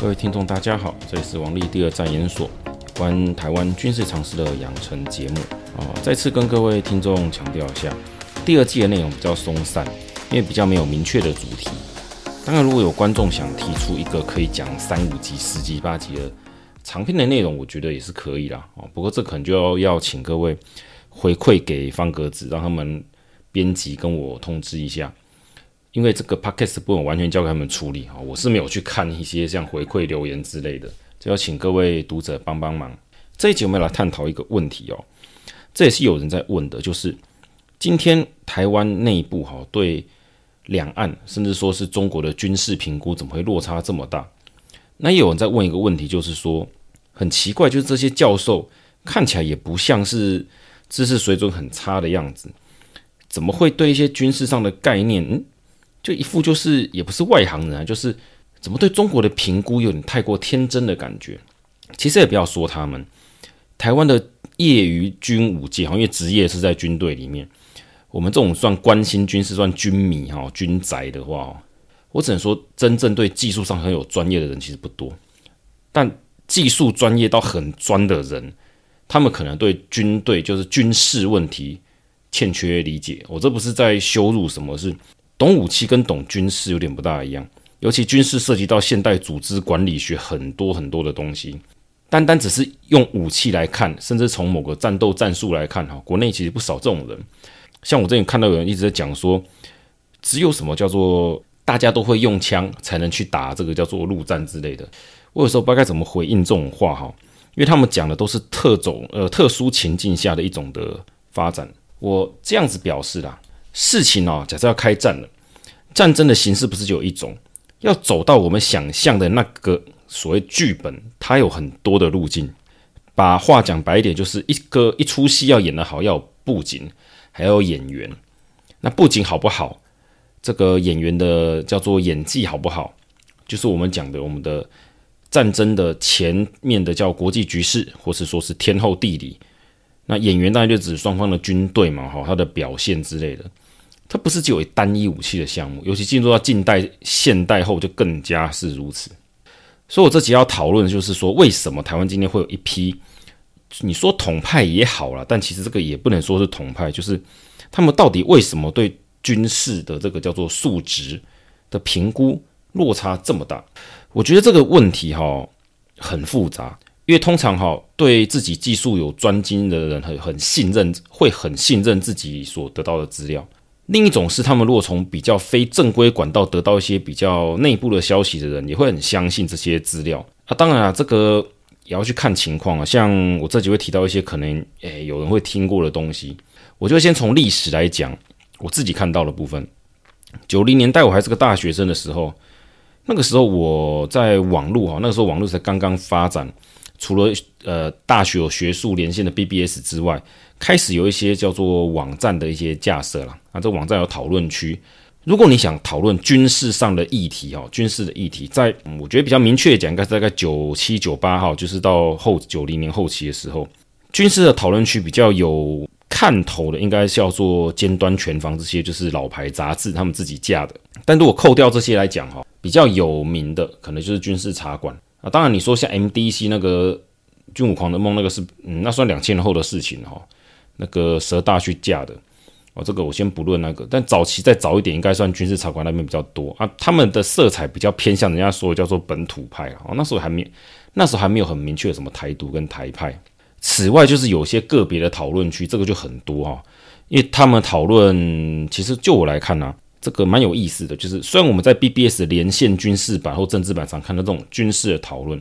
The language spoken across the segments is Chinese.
各位听众，大家好，这里是王立第二战研所关台湾军事常识的养成节目啊。再次跟各位听众强调一下，第二季的内容比较松散，因为比较没有明确的主题。当然，如果有观众想提出一个可以讲三五集、十集、八集的长篇的内容，我觉得也是可以啦。哦，不过这可能就要要请各位回馈给方格子，让他们编辑跟我通知一下。因为这个 podcast 不能完全交给他们处理哈，我是没有去看一些像回馈留言之类的，就要请各位读者帮帮忙。这一集我们来探讨一个问题哦，这也是有人在问的，就是今天台湾内部哈对两岸甚至说是中国的军事评估怎么会落差这么大？那也有人在问一个问题，就是说很奇怪，就是这些教授看起来也不像是知识水准很差的样子，怎么会对一些军事上的概念嗯？就一副就是也不是外行人啊，就是怎么对中国的评估有点太过天真的感觉。其实也不要说他们，台湾的业余军武界哈，因为职业是在军队里面，我们这种算关心军事、算军迷哈、军宅的话，我只能说真正对技术上很有专业的人其实不多。但技术专业到很专的人，他们可能对军队就是军事问题欠缺理解。我这不是在羞辱什么，是。懂武器跟懂军事有点不大一样，尤其军事涉及到现代组织管理学很多很多的东西。单单只是用武器来看，甚至从某个战斗战术来看，哈，国内其实不少这种人。像我这里看到有人一直在讲说，只有什么叫做大家都会用枪才能去打这个叫做陆战之类的。我有时候不知道该怎么回应这种话，哈，因为他们讲的都是特种呃特殊情境下的一种的发展。我这样子表示啦。事情哦，假设要开战了，战争的形式不是就有一种，要走到我们想象的那个所谓剧本，它有很多的路径。把话讲白一点，就是一个一出戏要演得好，要有布景，还要有演员。那布景好不好，这个演员的叫做演技好不好，就是我们讲的我们的战争的前面的叫国际局势，或是说是天后地理。那演员当然就指双方的军队嘛，哈，他的表现之类的。它不是只有单一武器的项目，尤其进入到近代、现代后就更加是如此。所以我这集要讨论的就是说，为什么台湾今天会有一批，你说统派也好啦，但其实这个也不能说是统派，就是他们到底为什么对军事的这个叫做素质的评估落差这么大？我觉得这个问题哈很复杂，因为通常哈对自己技术有专精的人很很信任，会很信任自己所得到的资料。另一种是，他们如果从比较非正规管道得到一些比较内部的消息的人，也会很相信这些资料。啊，当然啊，这个也要去看情况啊。像我这集会提到一些可能诶、有人会听过的东西，我就先从历史来讲，我自己看到的部分。九零年代我还是个大学生的时候，那个时候我在网络哈，那个时候网络才刚刚发展，除了呃大学有学术连线的 BBS 之外。开始有一些叫做网站的一些架设了啊，这网站有讨论区。如果你想讨论军事上的议题哈，军事的议题，在我觉得比较明确讲，应该是大概九七九八号，就是到后九零年后期的时候，军事的讨论区比较有看头的，应该是叫做尖端全防这些，就是老牌杂志他们自己架的。但如果扣掉这些来讲哈，比较有名的可能就是军事茶馆啊。当然你说像 MDC 那个军武狂的梦，那个是嗯，那算两千年后的事情哈。那个蛇大去架的哦，这个我先不论那个，但早期再早一点，应该算军事茶馆那边比较多啊。他们的色彩比较偏向人家说叫做本土派啊。那时候还没，那时候还没有很明确什么台独跟台派。此外，就是有些个别的讨论区，这个就很多哈，因为他们讨论，其实就我来看呢、这个蛮有意思的。就是虽然我们在 BBS 连线军事版或政治版上看到这种军事的讨论，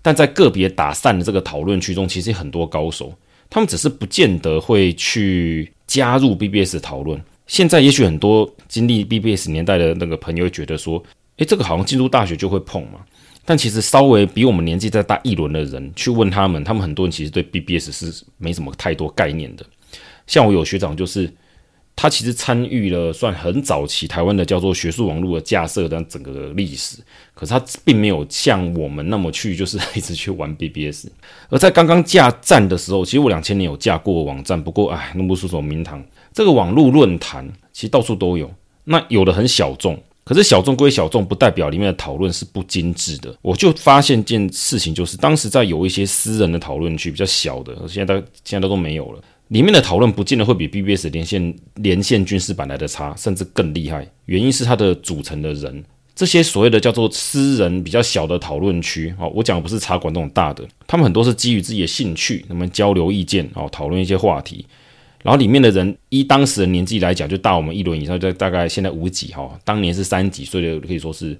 但在个别打散的这个讨论区中，其实很多高手。他们只是不见得会去加入 BBS 讨论。现在也许很多经历 BBS 年代的那个朋友会觉得说：“诶，这个好像进入大学就会碰嘛。”但其实稍微比我们年纪再大一轮的人去问他们，他们很多人其实对 BBS 是没什么太多概念的。像我有学长就是。他其实参与了算很早期台湾的叫做学术网络的架设的整个历史，可是他并没有像我们那么去就是一直去玩 BBS。而在刚刚架站的时候，其实我两千年有架过网站，不过哎，弄不出什么名堂。这个网络论坛其实到处都有，那有的很小众，可是小众归小众，不代表里面的讨论是不精致的。我就发现一件事情，就是当时在有一些私人的讨论区比较小的，现在都现在都都没有了。里面的讨论不见得会比 BBS 连线连线军事版来的差，甚至更厉害。原因是它的组成的人，这些所谓的叫做私人比较小的讨论区，哦，我讲的不是茶馆那种大的，他们很多是基于自己的兴趣，那么交流意见，哦，讨论一些话题。然后里面的人依当时的年纪来讲，就大我们一轮以上，就大概现在五几哈，当年是三几岁的，可以说是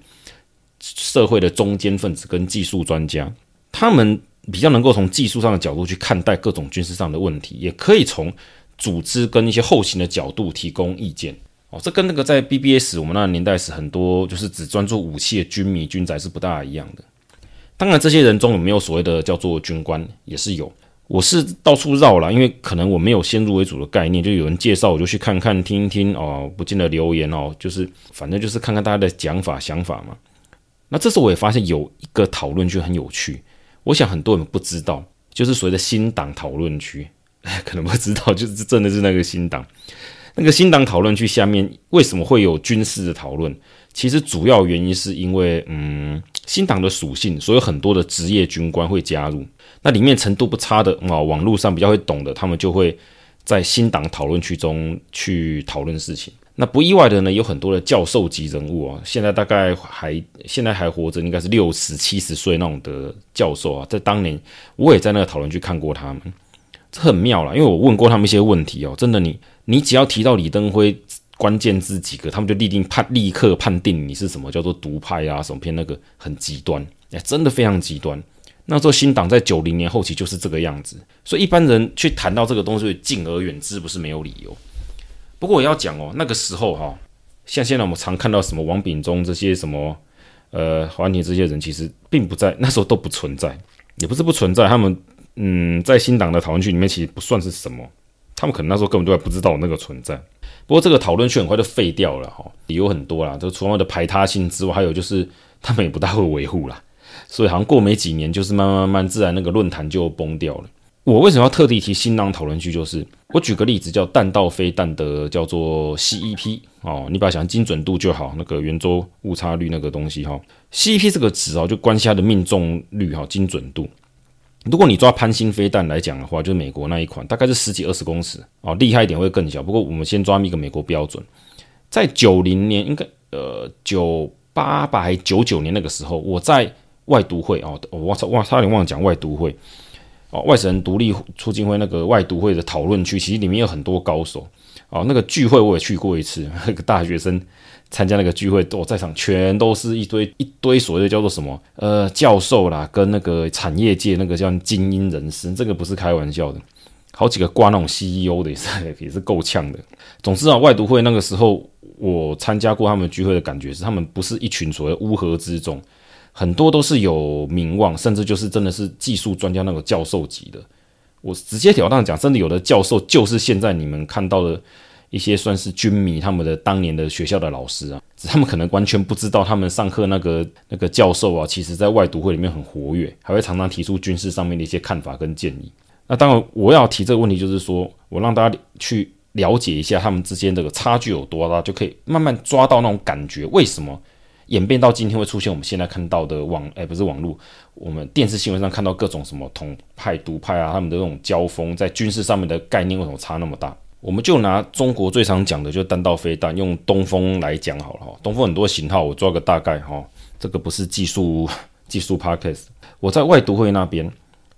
社会的中坚分子跟技术专家，他们比较能够从技术上的角度去看待各种军事上的问题，也可以从组织跟一些后勤的角度提供意见。哦，这跟那个在 BBS 我们那个年代是很多就是只专注武器的军迷军宅是不大一样的。当然，这些人中有没有所谓的叫做军官，也是有。我是到处绕了，因为可能我没有先入为主的概念，就有人介绍我就去看看听一听哦，不见得留言哦，就是反正就是看看大家的讲法想法嘛。那这时候我也发现有一个讨论就很有趣，我想很多人不知道，就是所谓的新党讨论区，可能不知道，就是真的是那个新党，那个新党讨论区下面为什么会有军事的讨论？其实主要原因是因为嗯，新党的属性，所以很多的职业军官会加入。那里面程度不差的啊，网络上比较会懂的，他们就会在新党讨论区中去讨论事情。那不意外的呢，有很多的教授级人物啊，现在大概还现在还活着，应该是六十七十岁那种的教授啊。在当年，我也在那个讨论区看过他们，这很妙啦，因为我问过他们一些问题哦，真的你，你只要提到李登辉关键字几个，他们就立定判立刻判定你是什么叫做独派啊，什么偏那个很极端，哎，真的非常极端。那时候新党在九零年后期就是这个样子，所以一般人去谈到这个东西，敬而远之不是没有理由。不过我要讲哦，那个时候哈，像现在我们常看到什么王炳忠这些什么呃黄安庭这些人，其实并不在 那时候都不存在，也不是不存在，他们嗯在新党的讨论区里面其实不算是什么，他们可能那时候根本就还不知道那个存在。不过这个讨论区很快就废掉了哈，理由很多啦，就除了的排他性之外，还有就是他们也不大会维护啦。所以好像过没几年，就是慢慢慢慢，自然那个论坛就崩掉了。我为什么要特地提新浪讨论区？就是我举个例子，叫弹道飞弹的叫做 CEP 哦，你把它想精准度就好，那个圆周误差率那个东西哈。CEP 这个值哦，就关系它的命中率哈，精准度。如果你抓潘兴飞弹来讲的话，就是美国那一款，大概是十几二十公尺哦，厉害一点会更小。不过我们先抓一个美国标准，在九零年应该呃九八吧还九九年那个时候，我在。外读会哦，我操，哇，差点忘了讲外读会哦，外省人独立促进会那个外独会的讨论区，其实里面有很多高手哦。那个聚会我也去过一次，那个大学生参加那个聚会，我在场全都是一堆一堆所谓的叫做什么呃教授啦，跟那个产业界那个叫精英人士，这个不是开玩笑的，好几个挂那种 CEO 的也是 也是够呛的。总之啊，外独会那个时候我参加过他们聚会的感觉是，他们不是一群所谓乌合之众。很多都是有名望，甚至就是真的是技术专家那种教授级的。我直接了当讲，真的有的教授就是现在你们看到的一些算是军迷他们的当年的学校的老师啊，他们可能完全不知道，他们上课那个那个教授啊，其实在外读会里面很活跃，还会常常提出军事上面的一些看法跟建议。那当然，我要提这个问题，就是说我让大家去了解一下他们之间这个差距有多大，就可以慢慢抓到那种感觉，为什么？演变到今天会出现我们现在看到的网，哎、不是网络，我们电视新闻上看到各种什么统派、独派啊，他们的这种交锋，在军事上面的概念为什么差那么大？我们就拿中国最常讲的，就弹道飞弹，用东风来讲好了哈。东风很多型号，我抓个大概哈，这个不是技术技术 podcast。我在外读会那边，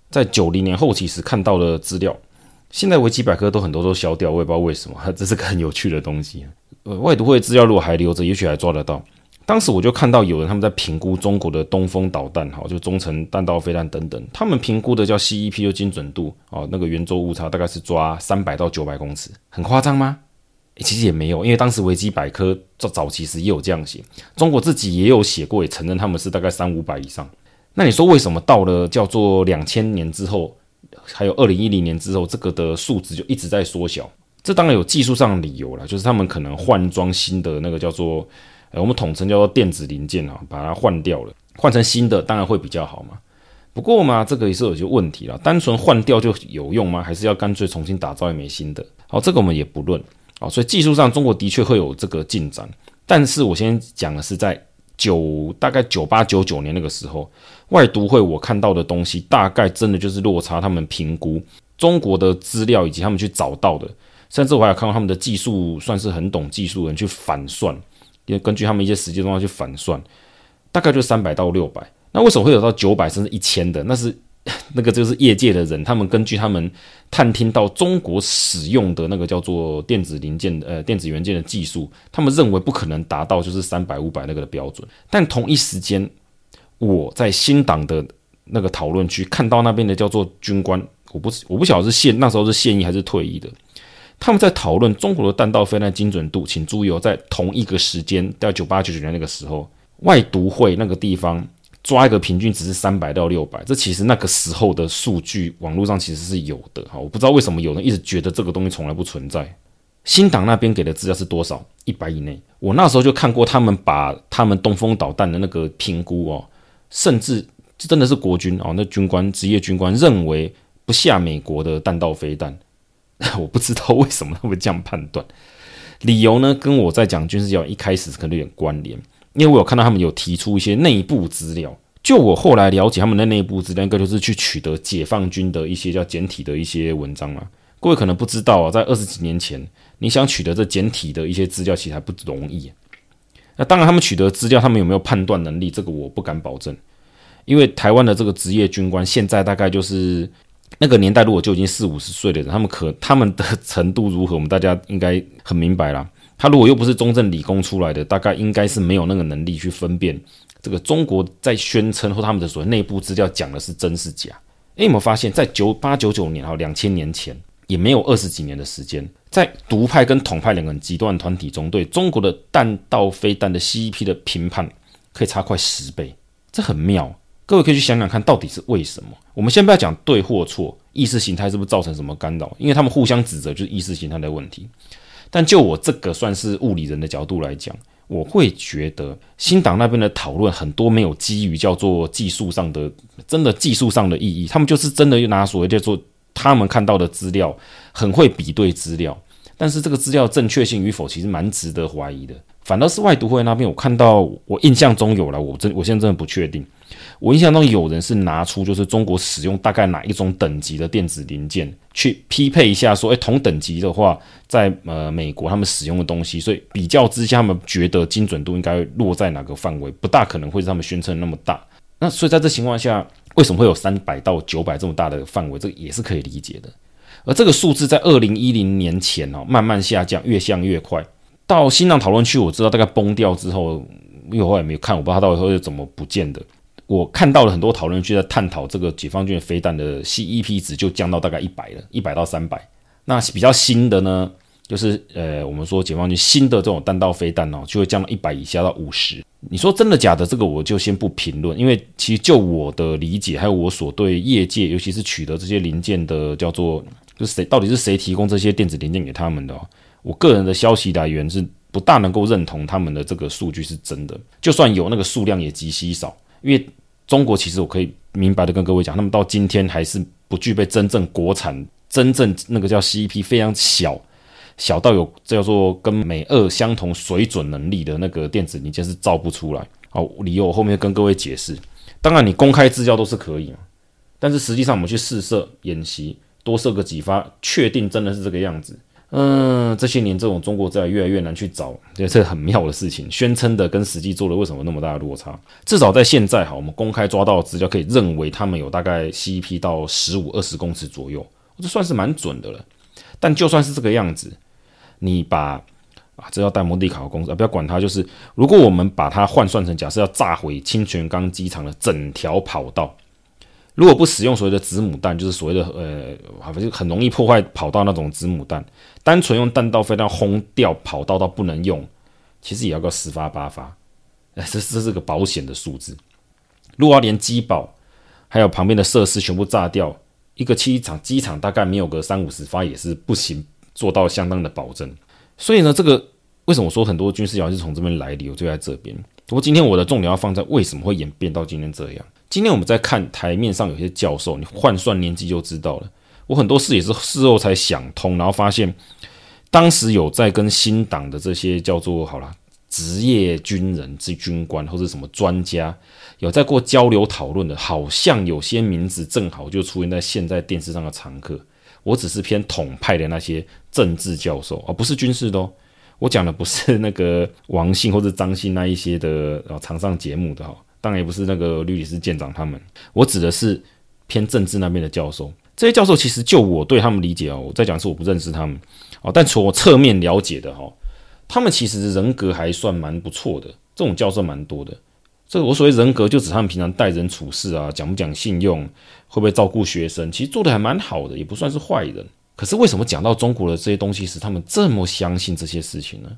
在九零年后期时看到的资料，现在维基百科都很多都消掉，我也不知道为什么，这是个很有趣的东西。呃，外读会资料如果还留着，也许还抓得到。当时我就看到有人他们在评估中国的东风导弹，哈，就中程弹道飞弹等等，他们评估的叫 CEP 就精准度，哦，那个圆周误差大概是抓三百到九百公尺，很夸张吗？其实也没有，因为当时维基百科早早期时也有这样写，中国自己也有写过，也承认他们是大概三五百以上。那你说为什么到了叫做两千年之后，还有二零一零年之后，这个的数值就一直在缩小？这当然有技术上的理由了，就是他们可能换装新的那个叫做。我们统称叫做电子零件啊，把它换掉了，换成新的当然会比较好嘛。不过嘛，这个也是有些问题了，单纯换掉就有用吗？还是要干脆重新打造一枚新的？好，这个我们也不论。啊，所以技术上中国的确会有这个进展，但是我先讲的是在九大概九八九九年那个时候，外读会我看到的东西，大概真的就是落差他们评估中国的资料以及他们去找到的，甚至我还有看到他们的技术算是很懂技术人去反算，根据他们一些实际状况去反算，大概就三百到六百。那为什么会有到九百甚至一千的？那是。那个就是业界的人，他们根据他们探听到中国使用的那个叫做电子零件、呃电子元件的技术，他们认为不可能达到就是三百五百那个的标准。但同一时间，我在新党的那个讨论区看到那边的叫做军官，我不我不晓得是现那时候是现役还是退役的，他们在讨论中国的弹道飞弹精准度。请注意哦，在同一个时间，在九八九九年那个时候，外读会那个地方。抓一个平均值是三百到六百，这其实那个时候的数据网络上其实是有的哈，我不知道为什么有人一直觉得这个东西从来不存在。新党那边给的资料是多少？一百以内。我那时候就看过他们把他们东风导弹的那个评估哦，甚至真的是国军哦，那军官职业军官认为不下美国的弹道飞弹，我不知道为什么他们这样判断，理由呢跟我在讲军事教育一开始可能有点关联。因为我有看到他们有提出一些内部资料，就我后来了解他们的内部资料，应该就是去取得解放军的一些叫简体的一些文章嘛。各位可能不知道啊，在二十几年前，你想取得这简体的一些资料，其实还不容易。那当然，他们取得资料，他们有没有判断能力，这个我不敢保证。因为台湾的这个职业军官，现在大概就是那个年代，如果就已经四五十岁的人，他们可 他们的程度如何，我们大家应该很明白啦。他如果又不是中正理工出来的，大概应该是没有那个能力去分辨这个中国在宣称或他们的所谓内部资料讲的是真是假。诶，有没有发现，在九八九九年哈，两千年前也没有二十几年的时间，在独派跟统派两个极端团体中，对中国的弹道飞弹的 CEP 的评判可以差快十倍，这很妙。各位可以去想想看，到底是为什么？我们先不要讲对或错，意识形态是不是造成什么干扰？因为他们互相指责，就是意识形态的问题。但就我这个算是物理人的角度来讲，我会觉得新党那边的讨论很多没有基于叫做技术上的真的技术上的意义，他们就是真的拿所谓叫做他们看到的资料，很会比对资料，但是这个资料正确性与否其实蛮值得怀疑的。反倒是外读会那边，我看到我印象中有了，我真我现在真的不确定。我印象中有人是拿出就是中国使用大概哪一种等级的电子零件去匹配一下，说，诶，同等级的话，在呃美国他们使用的东西，所以比较之下，他们觉得精准度应该落在哪个范围，不大可能会是他们宣称那么大。那所以在这情况下，为什么会有三百到九百这么大的范围？这个也是可以理解的。而这个数字在二零一零年前哦，慢慢下降，越降越快。到新浪讨论区，我知道大概崩掉之后，因为我也没有看，我不知道他到底会怎么不见的。我看到了很多讨论区在探讨这个解放军的飞弹的 CEP 值就降到大概一百了，一百到三百。那比较新的呢，就是呃，我们说解放军新的这种弹道飞弹哦，就会降到一百以下到五十。你说真的假的？这个我就先不评论，因为其实就我的理解，还有我所对业界，尤其是取得这些零件的叫做，就是谁到底是谁提供这些电子零件给他们的哦？我个人的消息来源是不大能够认同他们的这个数据是真的，就算有那个数量也极稀少，因为中国其实我可以明白的跟各位讲，他们到今天还是不具备真正国产、真正那个叫 CEP 非常小小到有叫做跟美俄相同水准能力的那个电子零件是造不出来。好，理由我后面跟各位解释。当然你公开资料都是可以嘛，但是实际上我们去试射演习，多射个几发，确定真的是这个样子。嗯，这些年这种中国资料越来越难去找，这是很妙的事情。宣称的跟实际做的为什么那么大的落差？至少在现在哈，我们公开抓到的资料可以认为他们有大概 CEP 到十五二十公尺左右，这算是蛮准的了。但就算是这个样子，你把啊，这要带模拟考公司啊，不要管它。就是如果我们把它换算成假设要炸毁清泉岗机场的整条跑道。如果不使用所谓的子母弹，就是所谓的呃，反正很容易破坏跑道那种子母弹，单纯用弹道飞弹轰掉跑道到不能用，其实也要个十发八发，哎，这这是个保险的数字。如果要连机堡还有旁边的设施全部炸掉，一个机场机场大概没有个三五十发也是不行，做到相当的保证。所以呢，这个为什么说很多军事谣言是从这边来的？我就在这边。不过今天我的重点要放在为什么会演变到今天这样。今天我们在看台面上有些教授，你换算年纪就知道了。我很多事也是事后才想通，然后发现当时有在跟新党的这些叫做好了职业军人、之军官或者什么专家有在过交流讨论的，好像有些名字正好就出现在现在电视上的常客。我只是偏统派的那些政治教授，而不是军事的哦。我讲的不是那个王信或者张信那一些的啊，常上节目的哈，当然也不是那个律理事舰长他们。我指的是偏政治那边的教授。这些教授其实就我对他们理解哦，我在讲是我不认识他们哦，但从我侧面了解的哈。他们其实人格还算蛮不错的，这种教授蛮多的。这个我所谓人格，就指他们平常待人处事啊，讲不讲信用，会不会照顾学生，其实做得还蛮好的，也不算是坏人。可是为什么讲到中国的这些东西时，他们这么相信这些事情呢？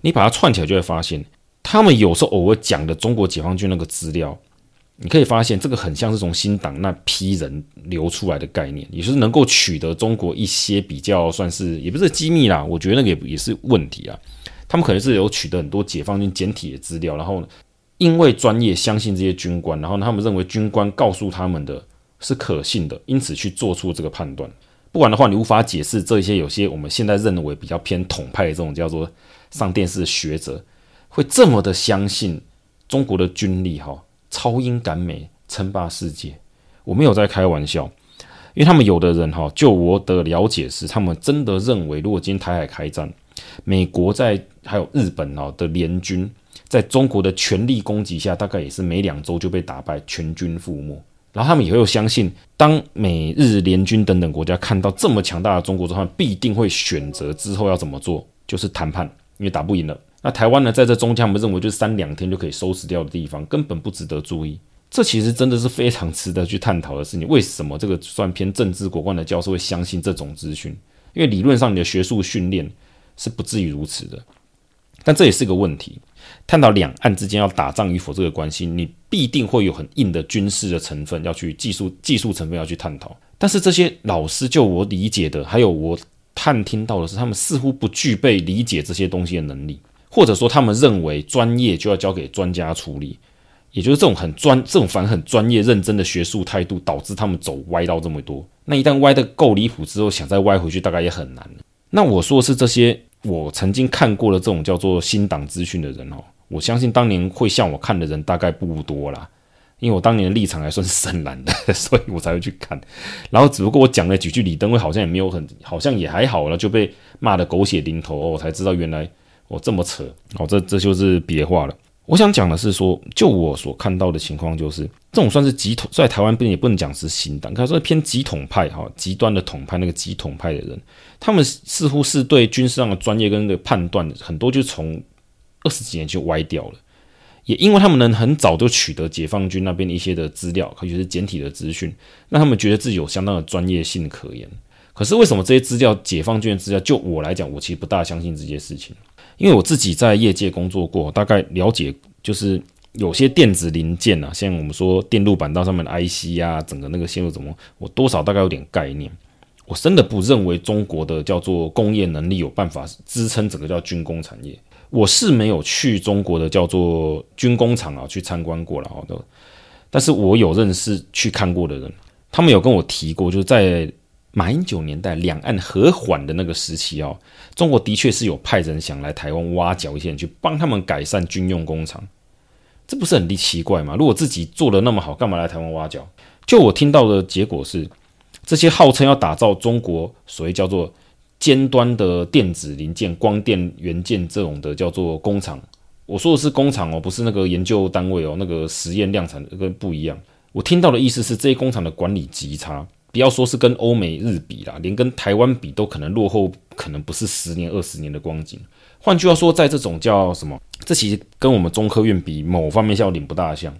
你把它串起来，就会发现，他们有时候偶尔讲的中国解放军那个资料，你可以发现这个很像是从新党那批人流出来的概念，也就是能够取得中国一些比较算是也不是机密啦，我觉得那个也也是问题啊。他们可能是有取得很多解放军简体的资料，然后因为专业相信这些军官，然后他们认为军官告诉他们的是可信的，因此去做出这个判断。不然的话，你无法解释这些有些我们现在认为比较偏统派的这种叫做上电视的学者会这么的相信中国的军力哈超英赶美称霸世界。我没有在开玩笑，因为他们有的人哈，就我的了解是，他们真的认为，如果今天台海开战。美国在还有日本哦的联军，在中国的全力攻击下，大概也是每两周就被打败，全军覆没。然后他们也会有相信，当美日联军等等国家看到这么强大的中国之后，他们必定会选择之后要怎么做，就是谈判，因为打不赢了。那台湾呢，在这中间，我们认为就是三两天就可以收拾掉的地方，根本不值得注意。这其实真的是非常值得去探讨的事情。为什么这个算偏政治国关的教授会相信这种资讯？因为理论上你的学术训练。是不至于如此的，但这也是个问题。探讨两岸之间要打仗与否这个关系，你必定会有很硬的军事的成分要去技术技术成分要去探讨。但是这些老师，就我理解的，还有我探听到的是，他们似乎不具备理解这些东西的能力，或者说他们认为专业就要交给专家处理，也就是这种很专、这种反很专业认真的学术态度，导致他们走歪道这么多。那一旦歪得够离谱之后，想再歪回去，大概也很难。那我说的是这些。我曾经看过的这种叫做新党资讯的人哦，我相信当年会像我看的人大概不多啦，因为我当年的立场还算是深蓝的，所以我才会去看。然后只不过我讲了几句李登辉好像也没有很，好像也还好了，就被骂得狗血淋头哦，我才知道原来我这么扯哦，这这就是别话了。我想讲的是说，就我所看到的情况，就是这种算是极统，在台湾边也不能讲是新党，他说偏极统派哈，极端的统派那个极统派的人，他们似乎是对军事上的专业跟那个判断很多就从二十几年就歪掉了，也因为他们能很早就取得解放军那边的一些的资料，尤其是简体的资讯，让他们觉得自己有相当的专业性可言。可是为什么这些资料，解放军的资料，就我来讲，我其实不大相信这些事情。因为我自己在业界工作过，大概了解就是有些电子零件啊，像我们说电路板到上面的 IC 啊，整个那个线路怎么，我多少大概有点概念。我真的不认为中国的叫做工业能力有办法支撑整个叫军工产业。我是没有去中国的叫做军工厂啊去参观过了，好的，但是我有认识去看过的人，他们有跟我提过，就是在。马英九年代两岸和缓的那个时期哦，中国的确是有派人想来台湾挖角一些人去帮他们改善军用工厂，这不是很奇怪吗？如果自己做的那么好，干嘛来台湾挖角？就我听到的结果是，这些号称要打造中国所谓叫做尖端的电子零件、光电元件这种的叫做工厂，我说的是工厂哦，不是那个研究单位哦，那个实验量产跟不一样。我听到的意思是，这些工厂的管理极差。不要说是跟欧美日比啦，连跟台湾比都可能落后，可能不是十年二十年的光景。换句话说，在这种叫什么，这其实跟我们中科院比，某方面效点不大像。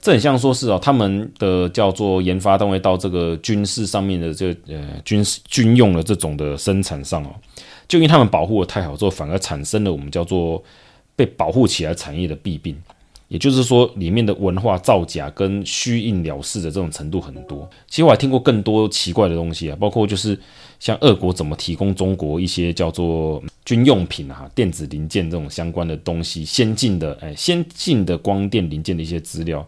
这很像说是哦，他们的叫做研发单位到这个军事上面的这呃军事军用的这种的生产上哦，就因为他们保护得太好之后，反而产生了我们叫做被保护起来产业的弊病。也就是说，里面的文化造假跟虚应了事的这种程度很多。其实我还听过更多奇怪的东西啊，包括就是像俄国怎么提供中国一些叫做军用品啊、电子零件这种相关的东西，先进的哎，先进的光电零件的一些资料，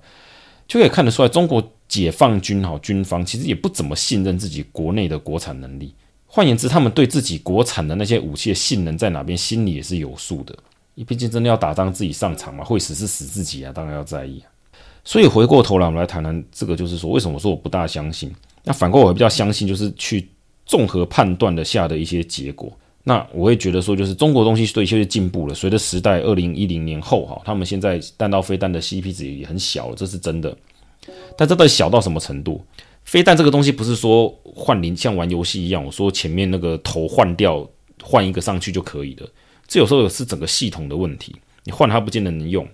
就可以看得出来，中国解放军哈军方其实也不怎么信任自己国内的国产能力。换言之，他们对自己国产的那些武器的性能在哪边，心里也是有数的。你毕竟真的要打仗，自己上场嘛，会死是死自己啊，当然要在意啊。所以回过头来，我们来谈谈这个，就是说为什么说我不大相信？那反过我比较相信，就是去综合判断的下的一些结果。那我会觉得说，就是中国东西对一些进步了。随着时代，二零一零年后哈，他们现在弹道飞弹的 CP 值也很小了，这是真的。但这到底小到什么程度？飞弹这个东西不是说换零像玩游戏一样，我说前面那个头换掉，换一个上去就可以了。这有时候是整个系统的问题，你换它不见得能用。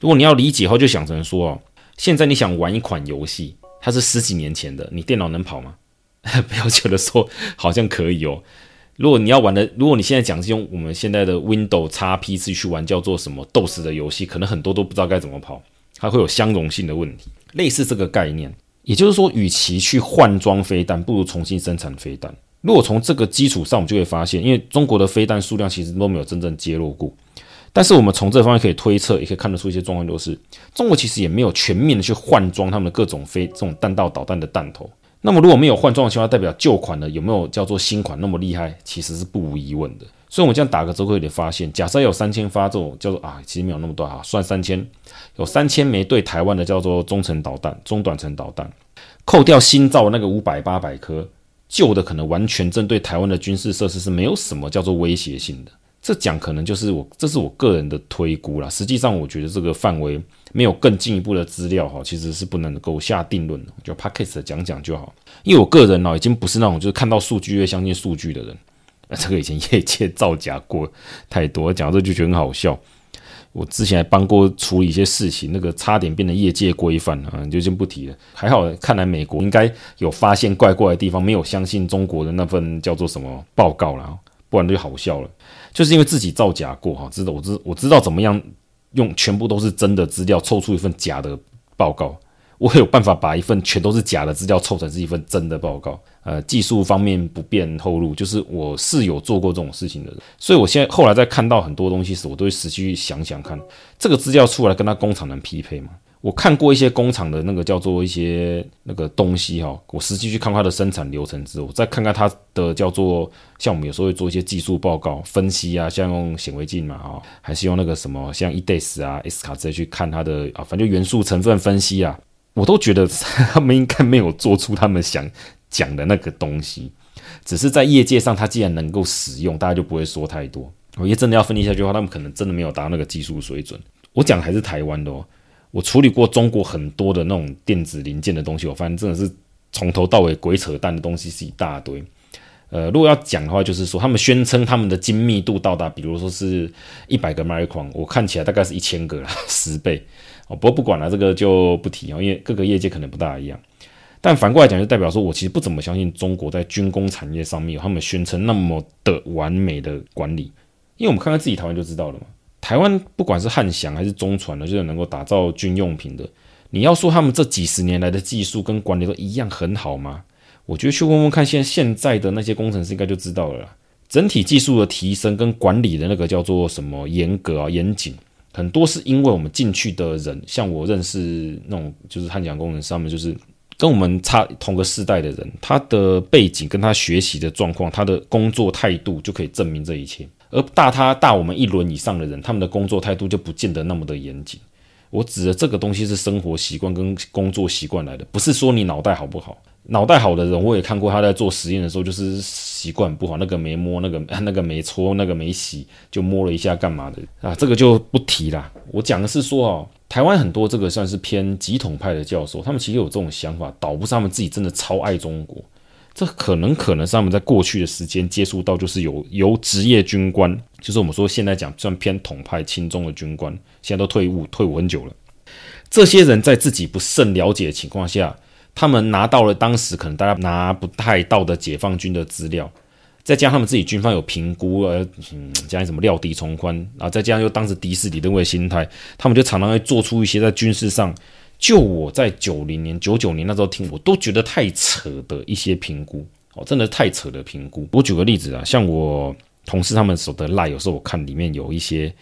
如果你要理解的话，就想成说哦，现在你想玩一款游戏，它是十几年前的，你电脑能跑吗？不要觉得说好像可以哦。如果你要玩的，如果你现在讲是用我们现在的 Windows XP 去玩叫做什么斗士的游戏，可能很多都不知道该怎么跑，它会有相容性的问题。类似这个概念，也就是说，与其去换装飞弹，不如重新生产飞弹。如果从这个基础上，我们就会发现，因为中国的飞弹数量其实都没有真正揭露过，但是我们从这方面可以推测，也可以看得出一些状况，就是中国其实也没有全面的去换装他们的各种飞这种弹道导弹的弹头。那么如果没有换装的情况，代表旧款的有没有叫做新款那么厉害？其实是不无疑问的。所以，我们这样打个折扣，有点发现，假设有三千发这种叫做啊，其实没有那么多啊，算三千，有三千枚对台湾的叫做中程导弹、中短程导弹，扣掉新造的那个五百、八百颗，旧的可能完全针对台湾的军事设施是没有什么叫做威胁性的。这讲可能就是我，这是我个人的推估啦。实际上，我觉得这个范围没有更进一步的资料哈，其实是不能够下定论的。就 Podcast 讲讲就好，因为我个人呢，已经不是那种就是看到数据越相信数据的人。这个以前业界造假过太多，讲这就觉得很好笑。我之前还帮过处理一些事情，那个差点变得业界规范啊，就先不提了。还好，看来美国应该有发现怪怪的地方，没有相信中国的那份叫做什么报告啦，不然就好笑了。就是因为自己造假过哈，知道我知我知道怎么样用全部都是真的资料凑出一份假的报告，我有办法把一份全都是假的资料凑成是一份真的报告。呃，技术方面不便透露，就是我是有做过这种事情的人，所以我现在后来在看到很多东西时，我都会实际去想想看，这个资料出来跟他工厂能匹配吗？我看过一些工厂的那个叫做一些那个东西哈，我实际去看它的生产流程之后，再看看它的叫做像我们有时候会做一些技术报告分析啊，像用显微镜嘛啊，还是用那个什么像 EDAS 啊、S 卡之类去看它的啊，反正元素成分分析啊，我都觉得 他们应该没有做出他们想讲的那个东西，只是在业界上，它既然能够使用，大家就不会说太多。我也真的要分析下去的话，他们可能真的没有达到那个技术水准。我讲的还是台湾的哦。我处理过中国很多的那种电子零件的东西，我发现真的是从头到尾鬼扯淡的东西是一大堆。呃，如果要讲的话，就是说他们宣称他们的精密度到达，比如说是一百个 micron，我看起来大概是一千个啦，十倍。不过不管了，这个就不提哦，因为各个业界可能不大一样。但反过来讲，就代表说我其实不怎么相信中国在军工产业上面有他们宣称那么的完美的管理，因为我们看看自己台湾就知道了嘛。台湾不管是汉翔还是中传的，就是能够打造军用品的。你要说他们这几十年来的技术跟管理都一样很好吗？我觉得去问问看，现现在的那些工程师应该就知道了啦。整体技术的提升跟管理的那个叫做什么严格啊严谨，很多是因为我们进去的人，像我认识那种就是汉翔工程师，他们就是跟我们差同个世代的人，他的背景跟他学习的状况，他的工作态度就可以证明这一切。而大他大我们一轮以上的人，他们的工作态度就不见得那么的严谨。我指的这个东西是生活习惯跟工作习惯来的，不是说你脑袋好不好。脑袋好的人，我也看过他在做实验的时候，就是习惯不好，那个没摸，那个 那个没搓，那个没洗，就摸了一下干嘛的啊？这个就不提啦。我讲的是说哦，台湾很多这个算是偏极统派的教授，他们其实有这种想法，倒不是他们自己真的超爱中国。这可能可能是他们在过去的时间接触到，就是有由职业军官，就是我们说现在讲算偏统派亲中的军官，现在都退伍退伍很久了。这些人在自己不甚了解的情况下，他们拿到了当时可能大家拿不太到的解放军的资料，再加上他们自己军方有评估，呃，嗯，加上什么料敌从宽啊，再加上又当时敌视李登辉心态，他们就常常会做出一些在军事上。就我在九零年、九九年那时候听，我都觉得太扯的一些评估哦，真的太扯的评估。我举个例子啊，像我同事他们手的赖，有时候我看里面有一些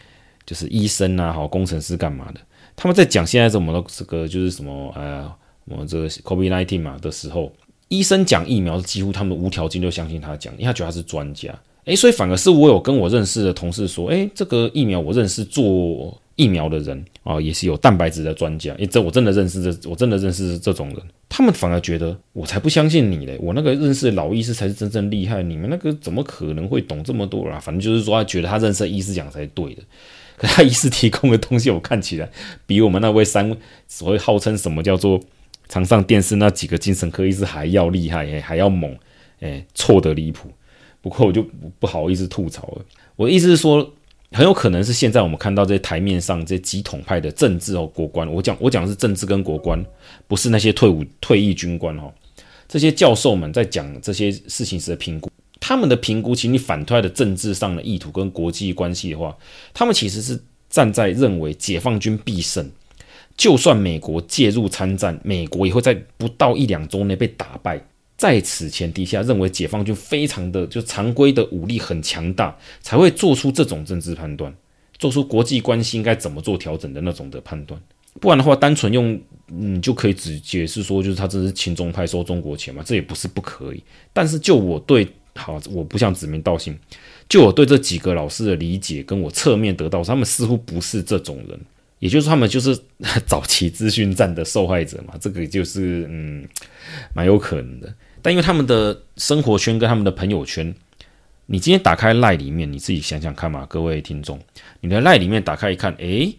就是医生啊、好工程师干嘛的，他们在讲现在怎么这个就是什么呃，我们这个 COVID-19 嘛的时候，医生讲疫苗几乎他们无条件就相信他讲，因为他觉得他是专家。诶，所以反而是我有跟我认识的同事说，诶，这个疫苗我认识做疫苗的人啊，也是有蛋白质的专家，诶，这我真的认识这，我真的认识这种人，他们反而觉得我才不相信你嘞，我那个认识的老医师才是真正厉害，你们那个怎么可能会懂这么多啦？反正就是说，他觉得他认识的医师讲才是对的，可他医师提供的东西，我看起来比我们那位三所谓号称什么叫做常上电视那几个精神科医师还要厉害，还要猛，诶，错得离谱。不过我就不好意思吐槽了。我的意思是说，很有可能是现在我们看到这台面上这些极统派的政治哦国关，我讲我讲的是政治跟国关，不是那些退伍退役军官哦。这些教授们在讲这些事情时的评估，他们的评估，其实你反推的政治上的意图跟国际关系的话，他们其实是站在认为解放军必胜，就算美国介入参战，美国也会在不到一两周内被打败。在此前提下，认为解放军非常的就常规的武力很强大，才会做出这种政治判断，做出国际关系应该怎么做调整的那种的判断。不然的话，单纯用嗯就可以只解释说，就是他这是亲中派收中国钱嘛，这也不是不可以。但是就我对好，我不想指名道姓，就我对这几个老师的理解，跟我侧面得到，他们似乎不是这种人，也就是他们就是 早期资讯战的受害者嘛，这个就是嗯蛮有可能的。但因为他们的生活圈跟他们的朋友圈，你今天打开赖里面，你自己想想看嘛，各位听众，你的赖里面打开一看，诶，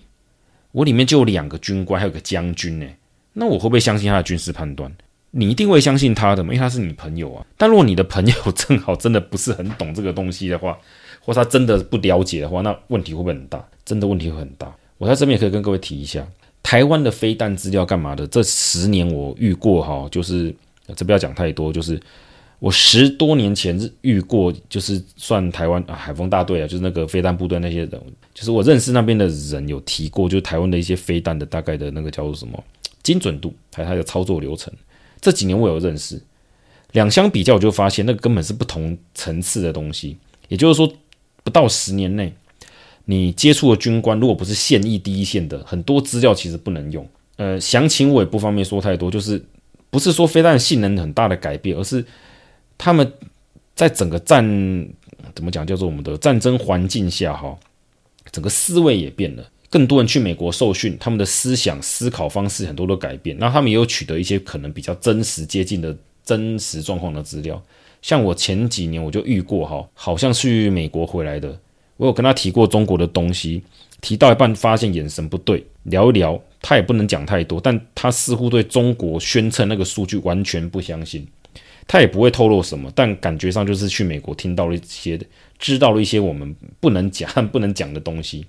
我里面就有两个军官，还有个将军呢，那我会不会相信他的军事判断？你一定会相信他的嘛，因为他是你朋友啊。但如果你的朋友正好真的不是很懂这个东西的话，或他真的不了解的话，那问题会不会很大？真的问题会很大。我在这边也可以跟各位提一下，台湾的飞弹资料干嘛的？这十年我遇过哈，就是。这不要讲太多，就是我十多年前遇过，就是算台湾啊海锋大队啊，就是那个飞弹部队那些人，就是我认识那边的人有提过，就是台湾的一些飞弹的大概的那个叫做什么精准度，还有它的操作流程。这几年我有认识，两相比较，我就发现那个根本是不同层次的东西。也就是说，不到十年内，你接触的军官如果不是现役第一线的，很多资料其实不能用。呃，详情我也不方便说太多，就是。不是说飞弹性能很大的改变，而是他们在整个战怎么讲，叫做我们的战争环境下，哈，整个思维也变了。更多人去美国受训，他们的思想思考方式很多都改变。那他们也有取得一些可能比较真实接近的真实状况的资料。像我前几年我就遇过，哈，好像去美国回来的，我有跟他提过中国的东西，提到一半发现眼神不对，聊一聊。他也不能讲太多，但他似乎对中国宣称那个数据完全不相信，他也不会透露什么，但感觉上就是去美国听到了一些，知道了一些我们不能讲、不能讲的东西。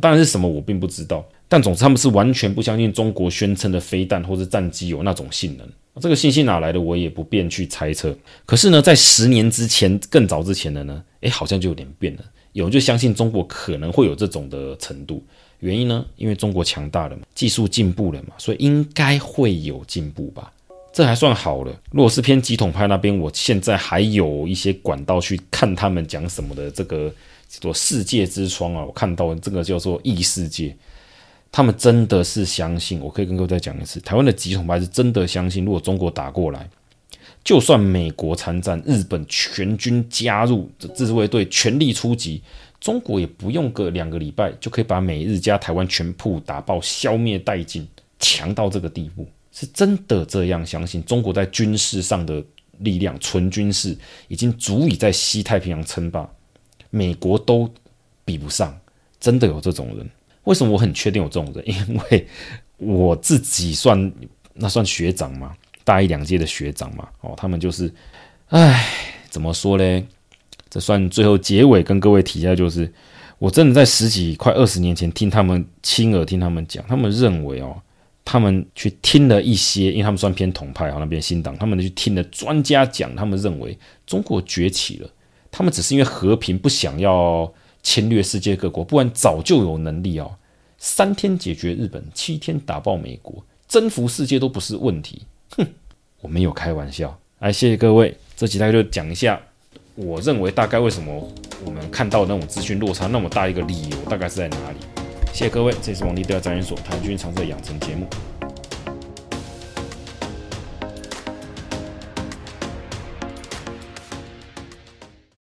当然是什么我并不知道，但总之他们是完全不相信中国宣称的飞弹或者战机有那种性能。这个信息哪来的，我也不便去猜测。可是呢，在十年之前、更早之前的呢，诶，好像就有点变了，有就相信中国可能会有这种的程度。原因呢？因为中国强大了嘛，技术进步了嘛，所以应该会有进步吧？这还算好了。如果是偏极统派那边，我现在还有一些管道去看他们讲什么的。这个叫做世界之窗啊，我看到这个叫做异世界，他们真的是相信。我可以跟各位再讲一次，台湾的极统派是真的相信，如果中国打过来，就算美国参战，日本全军加入，这自卫队全力出击。中国也不用个两个礼拜就可以把美日加台湾全部打爆、消灭殆尽，强到这个地步，是真的这样相信？中国在军事上的力量，纯军事已经足以在西太平洋称霸，美国都比不上，真的有这种人？为什么我很确定有这种人？因为我自己算那算学长嘛，大一两届的学长嘛，哦，他们就是，唉，怎么说嘞？这算最后结尾，跟各位提一下，就是我真的在十几快二十年前听他们亲耳听他们讲，他们认为哦，他们去听了一些，因为他们算偏统派，那边新党，他们去听了专家讲，他们认为中国崛起了，他们只是因为和平不想要侵略世界各国，不然早就有能力哦，三天解决日本，七天打爆美国，征服世界都不是问题。哼，我没有开玩笑。哎，谢谢各位，这集大概就讲一下。我认为大概为什么我们看到那种资讯落差那么大一个理由，大概是在哪里？谢谢各位，这是王力第二战研所谈军常识养成节目。